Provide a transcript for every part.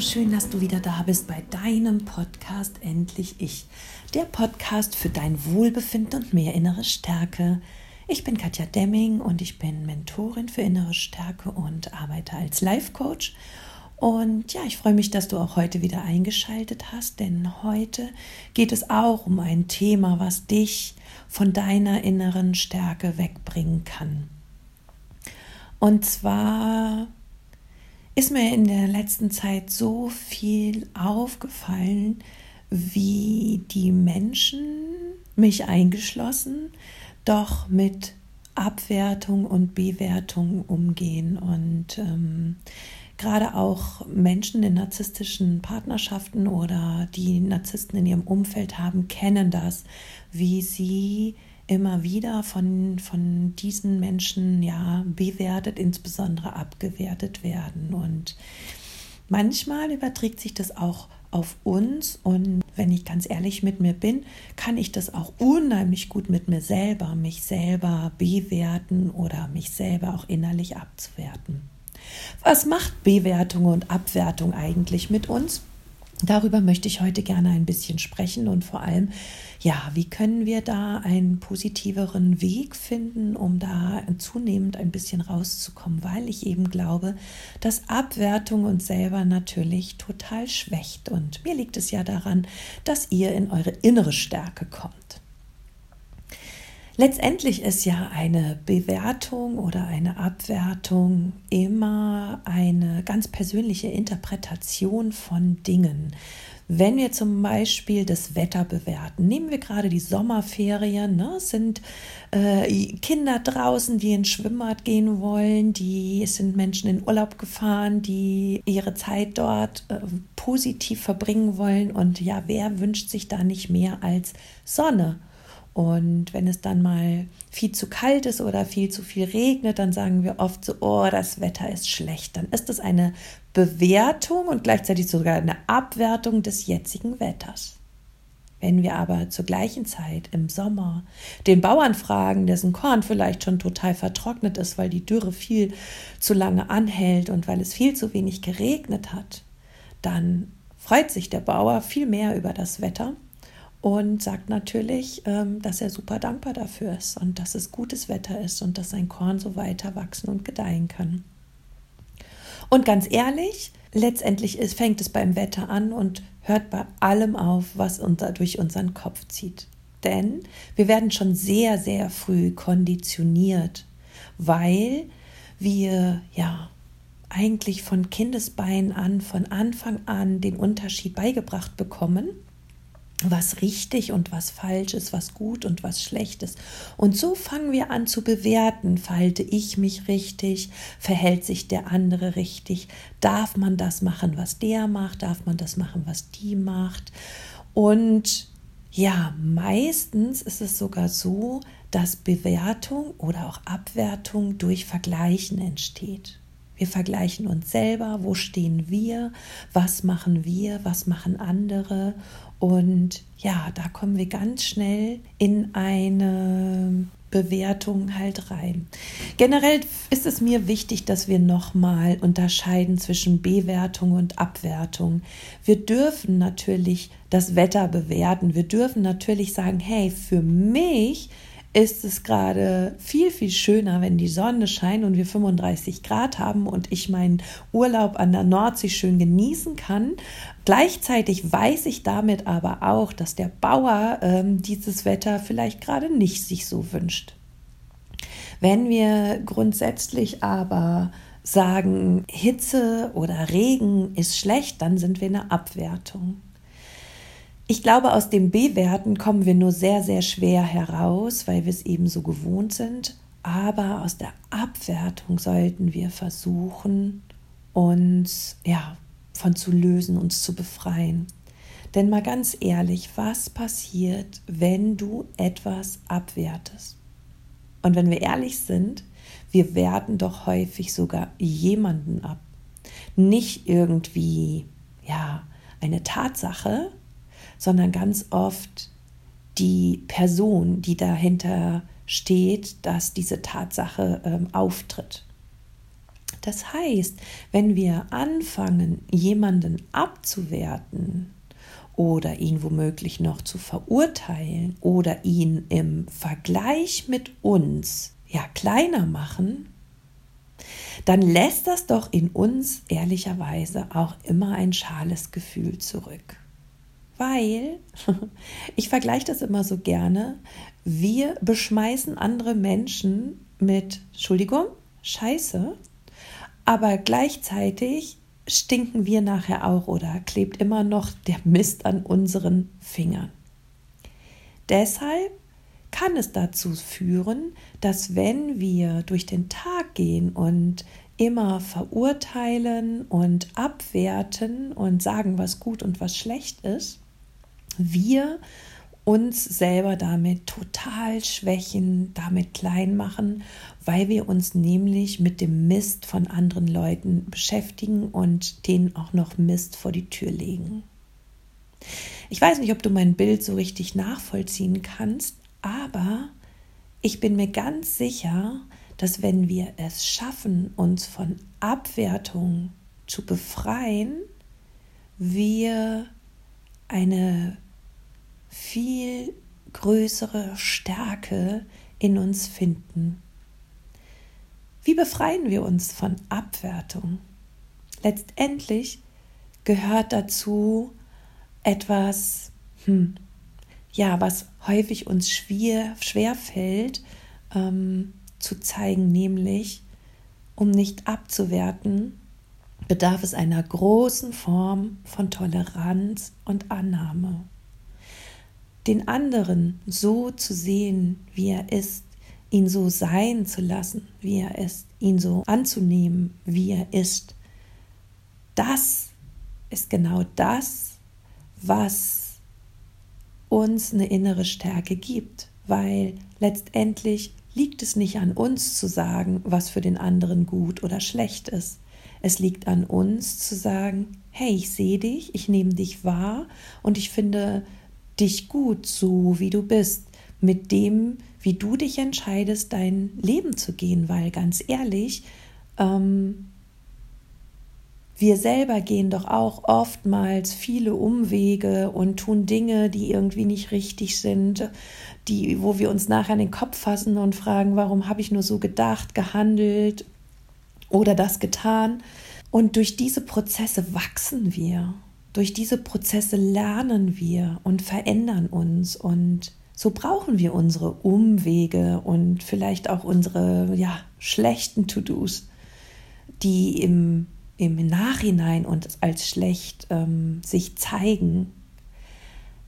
Schön, dass du wieder da bist bei deinem Podcast Endlich Ich. Der Podcast für dein Wohlbefinden und mehr innere Stärke. Ich bin Katja Demming und ich bin Mentorin für innere Stärke und arbeite als Life Coach. Und ja, ich freue mich, dass du auch heute wieder eingeschaltet hast, denn heute geht es auch um ein Thema, was dich von deiner inneren Stärke wegbringen kann. Und zwar ist mir in der letzten Zeit so viel aufgefallen, wie die Menschen, mich eingeschlossen, doch mit Abwertung und Bewertung umgehen. Und ähm, gerade auch Menschen in narzisstischen Partnerschaften oder die Narzissten in ihrem Umfeld haben, kennen das, wie sie immer wieder von, von diesen Menschen ja bewertet, insbesondere abgewertet werden. Und manchmal überträgt sich das auch auf uns und wenn ich ganz ehrlich mit mir bin, kann ich das auch unheimlich gut mit mir selber, mich selber bewerten oder mich selber auch innerlich abzuwerten. Was macht Bewertung und Abwertung eigentlich mit uns? Darüber möchte ich heute gerne ein bisschen sprechen und vor allem, ja, wie können wir da einen positiveren Weg finden, um da zunehmend ein bisschen rauszukommen, weil ich eben glaube, dass Abwertung uns selber natürlich total schwächt. Und mir liegt es ja daran, dass ihr in eure innere Stärke kommt. Letztendlich ist ja eine Bewertung oder eine Abwertung immer eine ganz persönliche Interpretation von Dingen. Wenn wir zum Beispiel das Wetter bewerten, nehmen wir gerade die Sommerferien, ne, sind äh, Kinder draußen, die ins Schwimmbad gehen wollen, die es sind Menschen in Urlaub gefahren, die ihre Zeit dort äh, positiv verbringen wollen und ja, wer wünscht sich da nicht mehr als Sonne? Und wenn es dann mal viel zu kalt ist oder viel zu viel regnet, dann sagen wir oft so, oh, das Wetter ist schlecht. Dann ist es eine Bewertung und gleichzeitig sogar eine Abwertung des jetzigen Wetters. Wenn wir aber zur gleichen Zeit im Sommer den Bauern fragen, dessen Korn vielleicht schon total vertrocknet ist, weil die Dürre viel zu lange anhält und weil es viel zu wenig geregnet hat, dann freut sich der Bauer viel mehr über das Wetter und sagt natürlich, ähm, dass er super dankbar dafür ist und dass es gutes Wetter ist und dass sein Korn so weiter wachsen und gedeihen kann. Und ganz ehrlich, letztendlich fängt es beim Wetter an und hört bei allem auf, was unser, durch unseren Kopf zieht. Denn wir werden schon sehr, sehr früh konditioniert, weil wir ja eigentlich von Kindesbeinen an, von Anfang an den Unterschied beigebracht bekommen was richtig und was falsch ist, was gut und was schlecht ist. Und so fangen wir an zu bewerten. Verhalte ich mich richtig? Verhält sich der andere richtig? Darf man das machen, was der macht? Darf man das machen, was die macht? Und ja, meistens ist es sogar so, dass Bewertung oder auch Abwertung durch Vergleichen entsteht. Wir vergleichen uns selber, wo stehen wir, was machen wir, was machen andere und ja, da kommen wir ganz schnell in eine Bewertung halt rein. Generell ist es mir wichtig, dass wir nochmal unterscheiden zwischen Bewertung und Abwertung. Wir dürfen natürlich das Wetter bewerten. Wir dürfen natürlich sagen, hey, für mich ist es gerade viel, viel schöner, wenn die Sonne scheint und wir 35 Grad haben und ich meinen Urlaub an der Nordsee schön genießen kann. Gleichzeitig weiß ich damit aber auch, dass der Bauer ähm, dieses Wetter vielleicht gerade nicht sich so wünscht. Wenn wir grundsätzlich aber sagen, Hitze oder Regen ist schlecht, dann sind wir eine Abwertung. Ich glaube, aus dem Bewerten kommen wir nur sehr, sehr schwer heraus, weil wir es eben so gewohnt sind. Aber aus der Abwertung sollten wir versuchen, uns ja, von zu lösen, uns zu befreien. Denn mal ganz ehrlich, was passiert, wenn du etwas abwertest? Und wenn wir ehrlich sind, wir werten doch häufig sogar jemanden ab. Nicht irgendwie, ja, eine Tatsache, sondern ganz oft die Person, die dahinter steht, dass diese Tatsache ähm, auftritt. Das heißt, wenn wir anfangen, jemanden abzuwerten oder ihn womöglich noch zu verurteilen oder ihn im Vergleich mit uns ja kleiner machen, dann lässt das doch in uns ehrlicherweise auch immer ein schales Gefühl zurück. Weil, ich vergleiche das immer so gerne, wir beschmeißen andere Menschen mit, Entschuldigung, Scheiße, aber gleichzeitig stinken wir nachher auch oder klebt immer noch der Mist an unseren Fingern. Deshalb kann es dazu führen, dass wenn wir durch den Tag gehen und immer verurteilen und abwerten und sagen, was gut und was schlecht ist, wir uns selber damit total schwächen, damit klein machen, weil wir uns nämlich mit dem Mist von anderen Leuten beschäftigen und denen auch noch Mist vor die Tür legen. Ich weiß nicht, ob du mein Bild so richtig nachvollziehen kannst, aber ich bin mir ganz sicher, dass wenn wir es schaffen, uns von Abwertung zu befreien, wir eine viel größere Stärke in uns finden. Wie befreien wir uns von Abwertung? Letztendlich gehört dazu etwas, hm, ja, was häufig uns schwer, schwer fällt ähm, zu zeigen, nämlich, um nicht abzuwerten, bedarf es einer großen Form von Toleranz und Annahme. Den anderen so zu sehen, wie er ist, ihn so sein zu lassen, wie er ist, ihn so anzunehmen, wie er ist, das ist genau das, was uns eine innere Stärke gibt, weil letztendlich liegt es nicht an uns zu sagen, was für den anderen gut oder schlecht ist. Es liegt an uns zu sagen, hey, ich sehe dich, ich nehme dich wahr und ich finde dich gut, so wie du bist, mit dem, wie du dich entscheidest, dein Leben zu gehen, weil ganz ehrlich, ähm, wir selber gehen doch auch oftmals viele Umwege und tun Dinge, die irgendwie nicht richtig sind, die, wo wir uns nachher an den Kopf fassen und fragen, warum habe ich nur so gedacht, gehandelt oder das getan. Und durch diese Prozesse wachsen wir. Durch diese Prozesse lernen wir und verändern uns und so brauchen wir unsere Umwege und vielleicht auch unsere ja, schlechten To-Dos, die im im Nachhinein und als schlecht ähm, sich zeigen.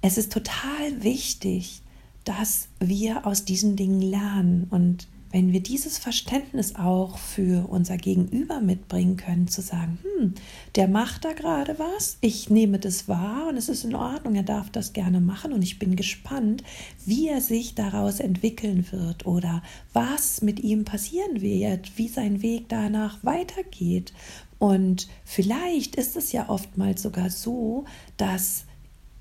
Es ist total wichtig, dass wir aus diesen Dingen lernen und wenn wir dieses Verständnis auch für unser Gegenüber mitbringen können, zu sagen, hm, der macht da gerade was, ich nehme das wahr und es ist in Ordnung, er darf das gerne machen und ich bin gespannt, wie er sich daraus entwickeln wird oder was mit ihm passieren wird, wie sein Weg danach weitergeht. Und vielleicht ist es ja oftmals sogar so, dass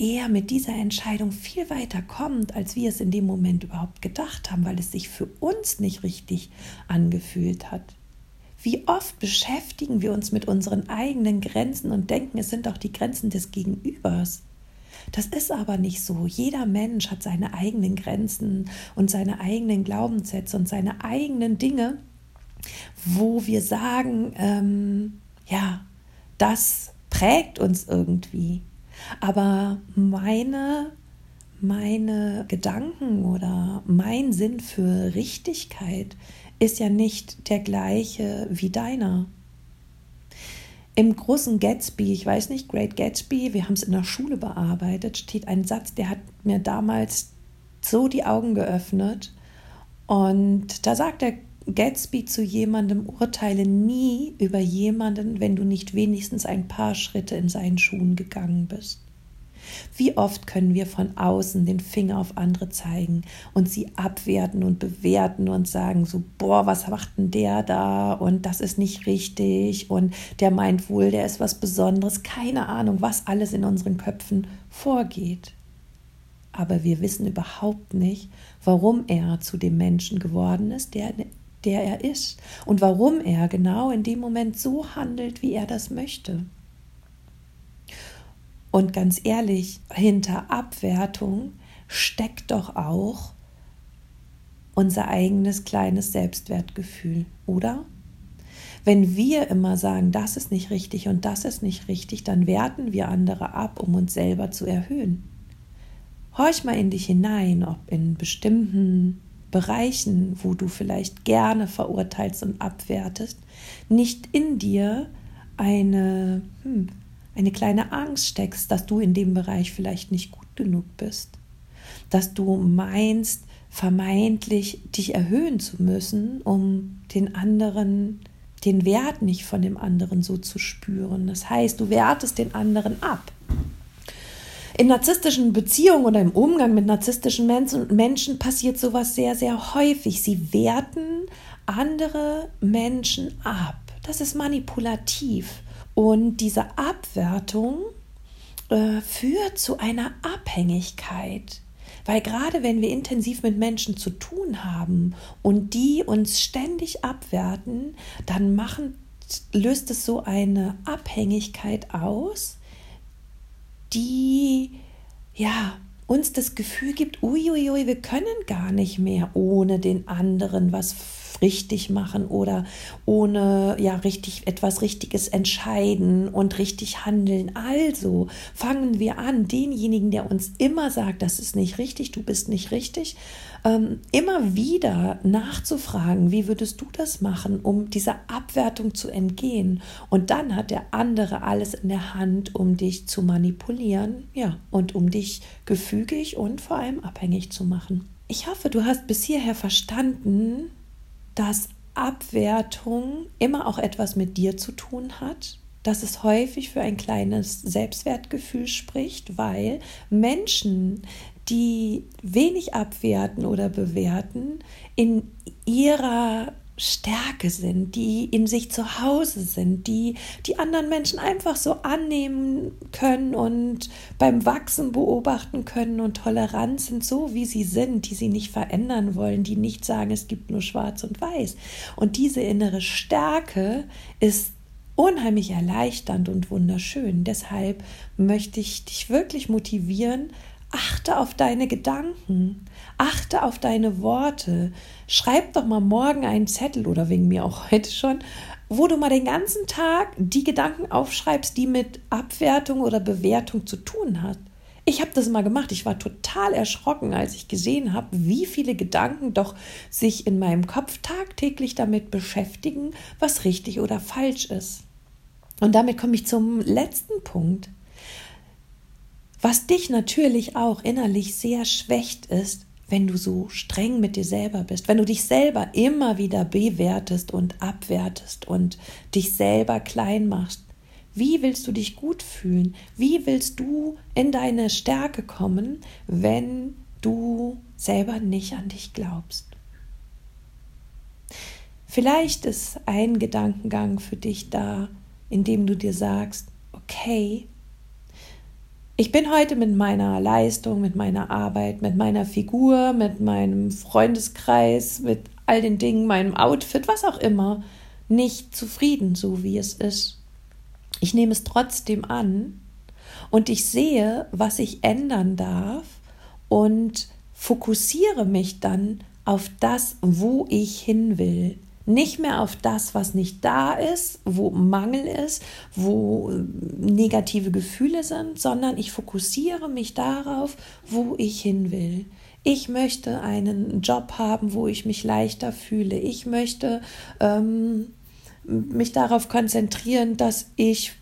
er mit dieser Entscheidung viel weiter kommt, als wir es in dem Moment überhaupt gedacht haben, weil es sich für uns nicht richtig angefühlt hat. Wie oft beschäftigen wir uns mit unseren eigenen Grenzen und denken, es sind auch die Grenzen des Gegenübers. Das ist aber nicht so. Jeder Mensch hat seine eigenen Grenzen und seine eigenen Glaubenssätze und seine eigenen Dinge, wo wir sagen, ähm, ja, das prägt uns irgendwie. Aber meine, meine Gedanken oder mein Sinn für Richtigkeit ist ja nicht der gleiche wie deiner. Im großen Gatsby, ich weiß nicht, Great Gatsby, wir haben es in der Schule bearbeitet, steht ein Satz, der hat mir damals so die Augen geöffnet. Und da sagt der Gatsby zu jemandem, urteile nie über jemanden, wenn du nicht wenigstens ein paar Schritte in seinen Schuhen gegangen bist. Wie oft können wir von außen den Finger auf andere zeigen und sie abwerten und bewerten und sagen so, boah, was macht denn der da und das ist nicht richtig und der meint wohl, der ist was Besonderes, keine Ahnung, was alles in unseren Köpfen vorgeht. Aber wir wissen überhaupt nicht, warum er zu dem Menschen geworden ist, der der er ist und warum er genau in dem Moment so handelt, wie er das möchte. Und ganz ehrlich, hinter Abwertung steckt doch auch unser eigenes kleines Selbstwertgefühl, oder? Wenn wir immer sagen, das ist nicht richtig und das ist nicht richtig, dann werten wir andere ab, um uns selber zu erhöhen. Horch mal in dich hinein, ob in bestimmten Bereichen, wo du vielleicht gerne verurteilst und abwertest, nicht in dir eine, hm, eine kleine Angst steckst, dass du in dem Bereich vielleicht nicht gut genug bist, dass du meinst, vermeintlich dich erhöhen zu müssen, um den anderen, den Wert nicht von dem anderen so zu spüren. Das heißt, du wertest den anderen ab. In narzisstischen Beziehungen oder im Umgang mit narzisstischen Menschen passiert sowas sehr, sehr häufig. Sie werten andere Menschen ab. Das ist manipulativ. Und diese Abwertung äh, führt zu einer Abhängigkeit. Weil gerade wenn wir intensiv mit Menschen zu tun haben und die uns ständig abwerten, dann machen, löst es so eine Abhängigkeit aus, die ja uns das Gefühl gibt, uiuiui, wir können gar nicht mehr ohne den anderen was richtig machen oder ohne ja richtig etwas Richtiges entscheiden und richtig handeln. Also fangen wir an, denjenigen, der uns immer sagt, das ist nicht richtig, du bist nicht richtig, ähm, immer wieder nachzufragen, wie würdest du das machen, um dieser Abwertung zu entgehen. Und dann hat der andere alles in der Hand, um dich zu manipulieren, ja, und um dich gefügig und vor allem abhängig zu machen. Ich hoffe, du hast bis hierher verstanden, dass Abwertung immer auch etwas mit dir zu tun hat, dass es häufig für ein kleines Selbstwertgefühl spricht, weil Menschen, die wenig abwerten oder bewerten, in ihrer Stärke sind, die in sich zu Hause sind, die die anderen Menschen einfach so annehmen können und beim Wachsen beobachten können und tolerant sind, so wie sie sind, die sie nicht verändern wollen, die nicht sagen, es gibt nur schwarz und weiß. Und diese innere Stärke ist unheimlich erleichternd und wunderschön. Deshalb möchte ich dich wirklich motivieren, Achte auf deine Gedanken, achte auf deine Worte. Schreib doch mal morgen einen Zettel oder wegen mir auch heute schon, wo du mal den ganzen Tag die Gedanken aufschreibst, die mit Abwertung oder Bewertung zu tun hat. Ich habe das mal gemacht. Ich war total erschrocken, als ich gesehen habe, wie viele Gedanken doch sich in meinem Kopf tagtäglich damit beschäftigen, was richtig oder falsch ist. Und damit komme ich zum letzten Punkt. Was dich natürlich auch innerlich sehr schwächt ist, wenn du so streng mit dir selber bist, wenn du dich selber immer wieder bewertest und abwertest und dich selber klein machst. Wie willst du dich gut fühlen? Wie willst du in deine Stärke kommen, wenn du selber nicht an dich glaubst? Vielleicht ist ein Gedankengang für dich da, in dem du dir sagst, okay, ich bin heute mit meiner Leistung, mit meiner Arbeit, mit meiner Figur, mit meinem Freundeskreis, mit all den Dingen, meinem Outfit, was auch immer, nicht zufrieden, so wie es ist. Ich nehme es trotzdem an und ich sehe, was ich ändern darf und fokussiere mich dann auf das, wo ich hin will nicht mehr auf das, was nicht da ist, wo Mangel ist, wo äh, negative Gefühle sind, sondern ich fokussiere mich darauf, wo ich hin will. Ich möchte einen Job haben, wo ich mich leichter fühle. Ich möchte ähm, mich darauf konzentrieren, dass ich,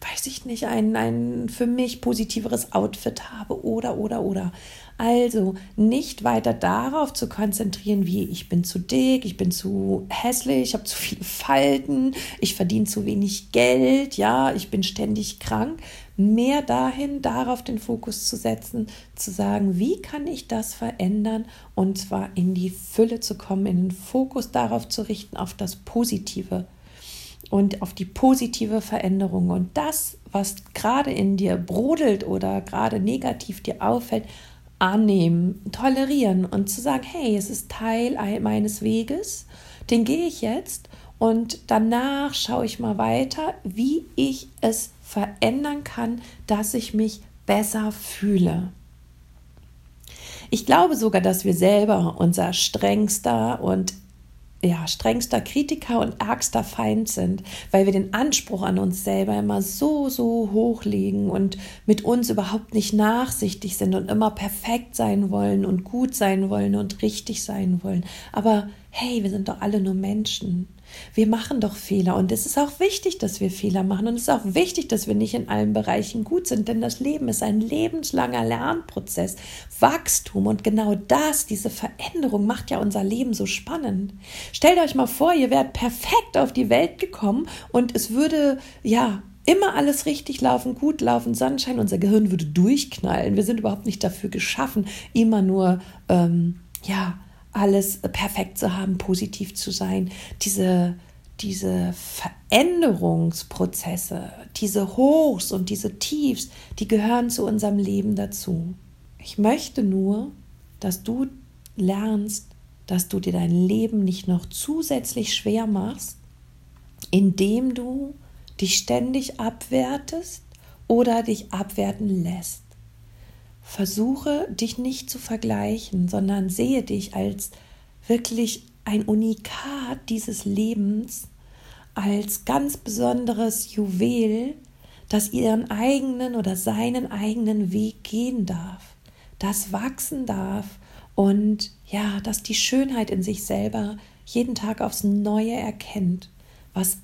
weiß ich nicht, ein, ein für mich positiveres Outfit habe oder, oder, oder. Also nicht weiter darauf zu konzentrieren, wie ich bin zu dick, ich bin zu hässlich, ich habe zu viele Falten, ich verdiene zu wenig Geld, ja, ich bin ständig krank. Mehr dahin, darauf den Fokus zu setzen, zu sagen, wie kann ich das verändern und zwar in die Fülle zu kommen, in den Fokus darauf zu richten, auf das Positive und auf die positive Veränderung. Und das, was gerade in dir brodelt oder gerade negativ dir auffällt, annehmen, tolerieren und zu sagen, hey, es ist Teil meines Weges. den gehe ich jetzt und danach schaue ich mal weiter, wie ich es verändern kann, dass ich mich besser fühle. Ich glaube sogar, dass wir selber unser strengster und ja, strengster Kritiker und ärgster Feind sind, weil wir den Anspruch an uns selber immer so, so hoch legen und mit uns überhaupt nicht nachsichtig sind und immer perfekt sein wollen und gut sein wollen und richtig sein wollen. Aber hey, wir sind doch alle nur Menschen. Wir machen doch Fehler und es ist auch wichtig, dass wir Fehler machen und es ist auch wichtig, dass wir nicht in allen Bereichen gut sind, denn das Leben ist ein lebenslanger Lernprozess, Wachstum und genau das, diese Veränderung macht ja unser Leben so spannend. Stellt euch mal vor, ihr wärt perfekt auf die Welt gekommen und es würde ja immer alles richtig laufen, gut laufen, Sonnenschein, unser Gehirn würde durchknallen. Wir sind überhaupt nicht dafür geschaffen, immer nur ähm, ja alles perfekt zu haben, positiv zu sein, diese, diese Veränderungsprozesse, diese Hochs und diese Tiefs, die gehören zu unserem Leben dazu. Ich möchte nur, dass du lernst, dass du dir dein Leben nicht noch zusätzlich schwer machst, indem du dich ständig abwertest oder dich abwerten lässt. Versuche dich nicht zu vergleichen, sondern sehe dich als wirklich ein Unikat dieses Lebens, als ganz besonderes Juwel, das ihren eigenen oder seinen eigenen Weg gehen darf, das wachsen darf und ja, dass die Schönheit in sich selber jeden Tag aufs Neue erkennt, was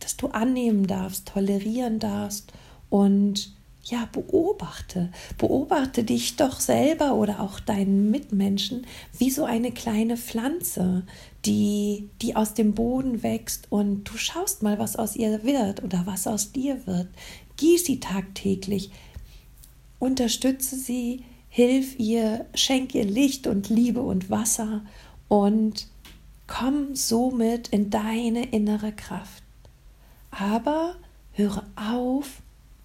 dass du annehmen darfst, tolerieren darfst und ja, beobachte. Beobachte dich doch selber oder auch deinen Mitmenschen wie so eine kleine Pflanze, die, die aus dem Boden wächst und du schaust mal, was aus ihr wird oder was aus dir wird. Gieß sie tagtäglich, unterstütze sie, hilf ihr, schenk ihr Licht und Liebe und Wasser und komm somit in deine innere Kraft. Aber höre auf,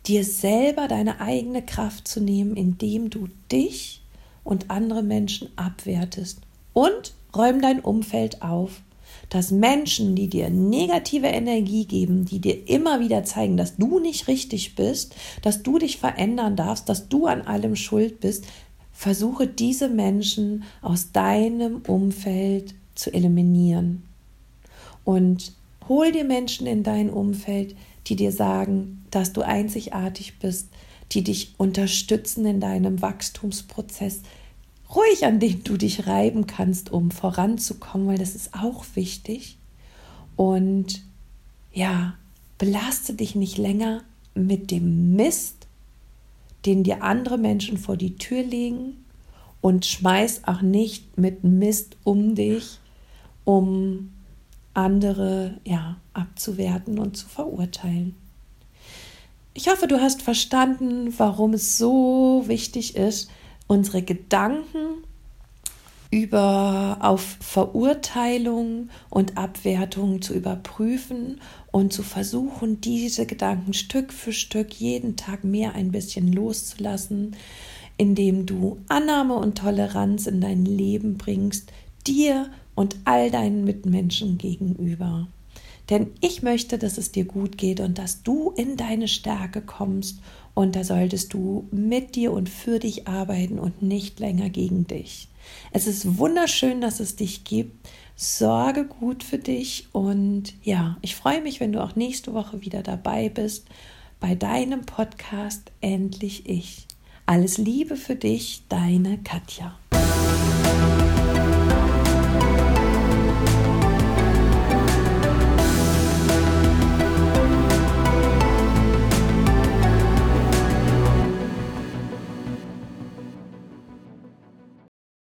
dir selber deine eigene Kraft zu nehmen, indem du dich und andere Menschen abwertest. Und räum dein Umfeld auf, dass Menschen, die dir negative Energie geben, die dir immer wieder zeigen, dass du nicht richtig bist, dass du dich verändern darfst, dass du an allem schuld bist, versuche diese Menschen aus deinem Umfeld zu eliminieren. Und hol dir Menschen in dein Umfeld, die dir sagen, dass du einzigartig bist, die dich unterstützen in deinem Wachstumsprozess, ruhig an dem du dich reiben kannst, um voranzukommen, weil das ist auch wichtig. Und ja, belaste dich nicht länger mit dem Mist, den dir andere Menschen vor die Tür legen und schmeiß auch nicht mit Mist um dich, um andere ja abzuwerten und zu verurteilen. Ich hoffe, du hast verstanden, warum es so wichtig ist, unsere Gedanken über auf Verurteilung und Abwertung zu überprüfen und zu versuchen, diese Gedanken Stück für Stück jeden Tag mehr ein bisschen loszulassen, indem du Annahme und Toleranz in dein Leben bringst, dir und all deinen Mitmenschen gegenüber. Denn ich möchte, dass es dir gut geht und dass du in deine Stärke kommst und da solltest du mit dir und für dich arbeiten und nicht länger gegen dich. Es ist wunderschön, dass es dich gibt. Sorge gut für dich und ja, ich freue mich, wenn du auch nächste Woche wieder dabei bist bei deinem Podcast Endlich Ich. Alles Liebe für dich, deine Katja.